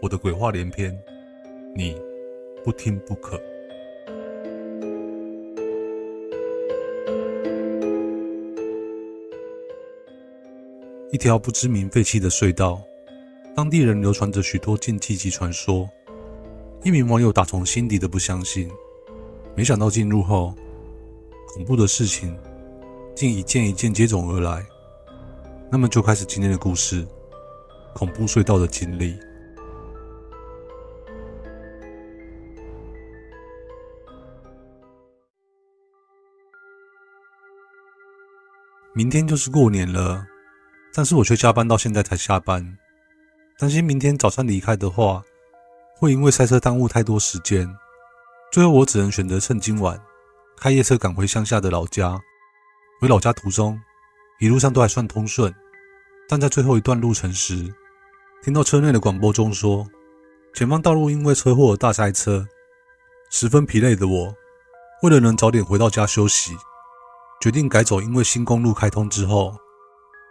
我的鬼话连篇，你不听不可。一条不知名废弃的隧道，当地人流传着许多禁忌及传说。一名网友打从心底的不相信，没想到进入后，恐怖的事情竟一件一件接踵而来。那么就开始今天的故事——恐怖隧道的经历。明天就是过年了，但是我却加班到现在才下班，担心明天早上离开的话，会因为塞车耽误太多时间。最后我只能选择趁今晚开夜车赶回乡下的老家。回老家途中，一路上都还算通顺，但在最后一段路程时，听到车内的广播中说，前方道路因为车祸而大塞车，十分疲累的我，为了能早点回到家休息。决定改走，因为新公路开通之后，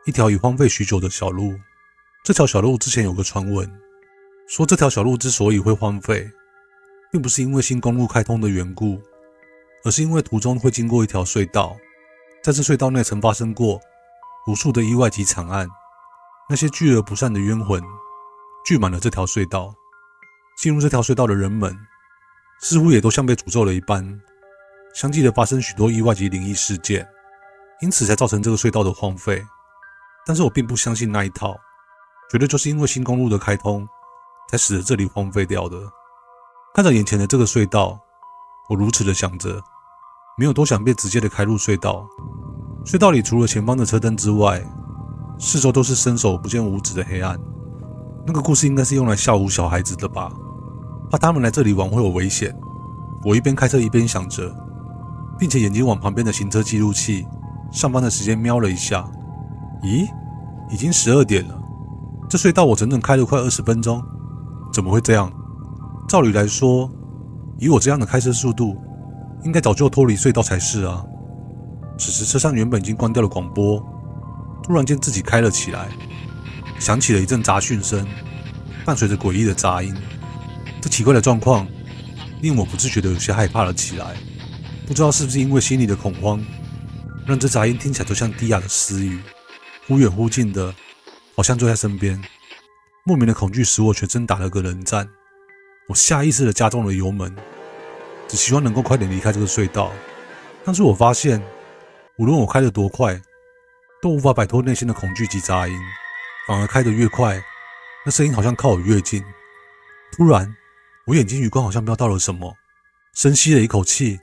一条已荒废许久的小路。这条小路之前有个传闻，说这条小路之所以会荒废，并不是因为新公路开通的缘故，而是因为途中会经过一条隧道，在这隧道内曾发生过无数的意外及惨案，那些聚而不散的冤魂聚满了这条隧道。进入这条隧道的人们，似乎也都像被诅咒了一般。相继的发生许多意外及灵异事件，因此才造成这个隧道的荒废。但是我并不相信那一套，觉得就是因为新公路的开通，才使得这里荒废掉的。看着眼前的这个隧道，我如此的想着，没有多想，便直接的开入隧道。隧道里除了前方的车灯之外，四周都是伸手不见五指的黑暗。那个故事应该是用来吓唬小孩子的吧？怕他们来这里玩会有危险。我一边开车一边想着。并且眼睛往旁边的行车记录器上班的时间瞄了一下，咦，已经十二点了。这隧道我整整开了快二十分钟，怎么会这样？照理来说，以我这样的开车速度，应该早就脱离隧道才是啊。此时车上原本已经关掉了广播，突然间自己开了起来，响起了一阵杂讯声，伴随着诡异的杂音。这奇怪的状况令我不自觉的有些害怕了起来。不知道是不是因为心里的恐慌，让这杂音听起来就像低哑的私语，忽远忽近的，好像就在身边。莫名的恐惧使我全身打了个冷战，我下意识的加重了油门，只希望能够快点离开这个隧道。但是我发现，无论我开得多快，都无法摆脱内心的恐惧及杂音，反而开得越快，那声音好像靠我越近。突然，我眼睛余光好像瞄到了什么，深吸了一口气。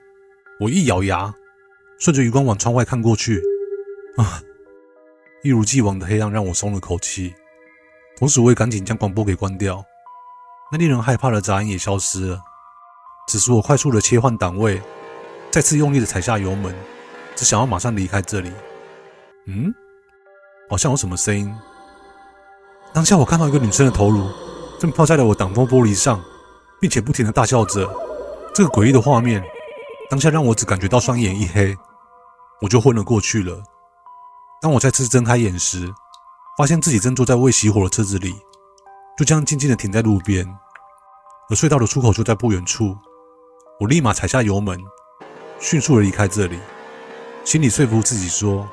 我一咬牙，顺着余光往窗外看过去，啊！一如既往的黑暗让我松了口气，同时我也赶紧将广播给关掉。那令人害怕的杂音也消失了。此时我快速的切换档位，再次用力的踩下油门，只想要马上离开这里。嗯，好像有什么声音。当下我看到一个女生的头颅正泡在了我挡风玻璃上，并且不停的大笑着。这个诡异的画面。当下让我只感觉到双眼一黑，我就昏了过去了。当我再次睁开眼时，发现自己正坐在未熄火的车子里，就这样静静的停在路边。而隧道的出口就在不远处，我立马踩下油门，迅速的离开这里，心里说服自己说，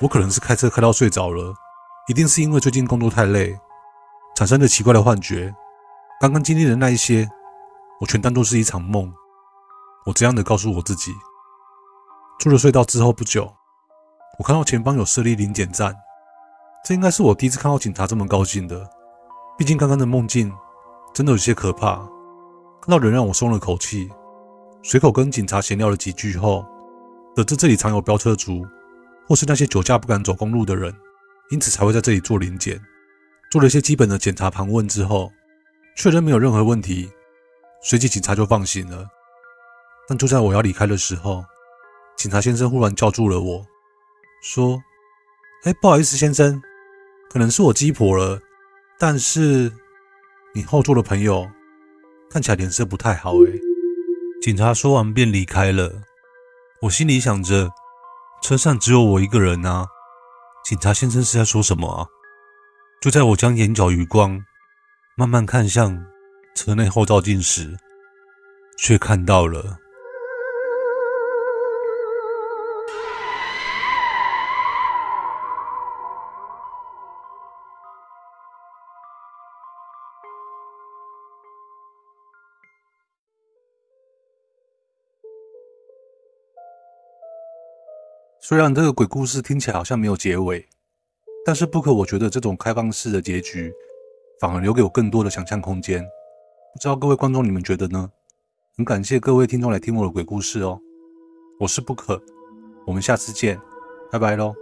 我可能是开车开到睡着了，一定是因为最近工作太累，产生了奇怪的幻觉。刚刚经历的那一些，我全当作是一场梦。我这样的告诉我自己。出了隧道之后不久，我看到前方有设立临检站，这应该是我第一次看到警察这么高兴的。毕竟刚刚的梦境真的有些可怕，看到人让我松了口气。随口跟警察闲聊了几句后，得知这里常有飙车族，或是那些酒驾不敢走公路的人，因此才会在这里做临检。做了一些基本的检查盘问之后，确认没有任何问题，随即警察就放行了。但就在我要离开的时候，警察先生忽然叫住了我，说：“哎，不好意思，先生，可能是我鸡婆了，但是你后座的朋友看起来脸色不太好。”哎。警察说完便离开了。我心里想着，车上只有我一个人啊，警察先生是在说什么啊？就在我将眼角余光慢慢看向车内后照镜时，却看到了。虽然这个鬼故事听起来好像没有结尾，但是不可我觉得这种开放式的结局反而留给我更多的想象空间。不知道各位观众你们觉得呢？很感谢各位听众来听我的鬼故事哦。我是不可我们下次见，拜拜喽。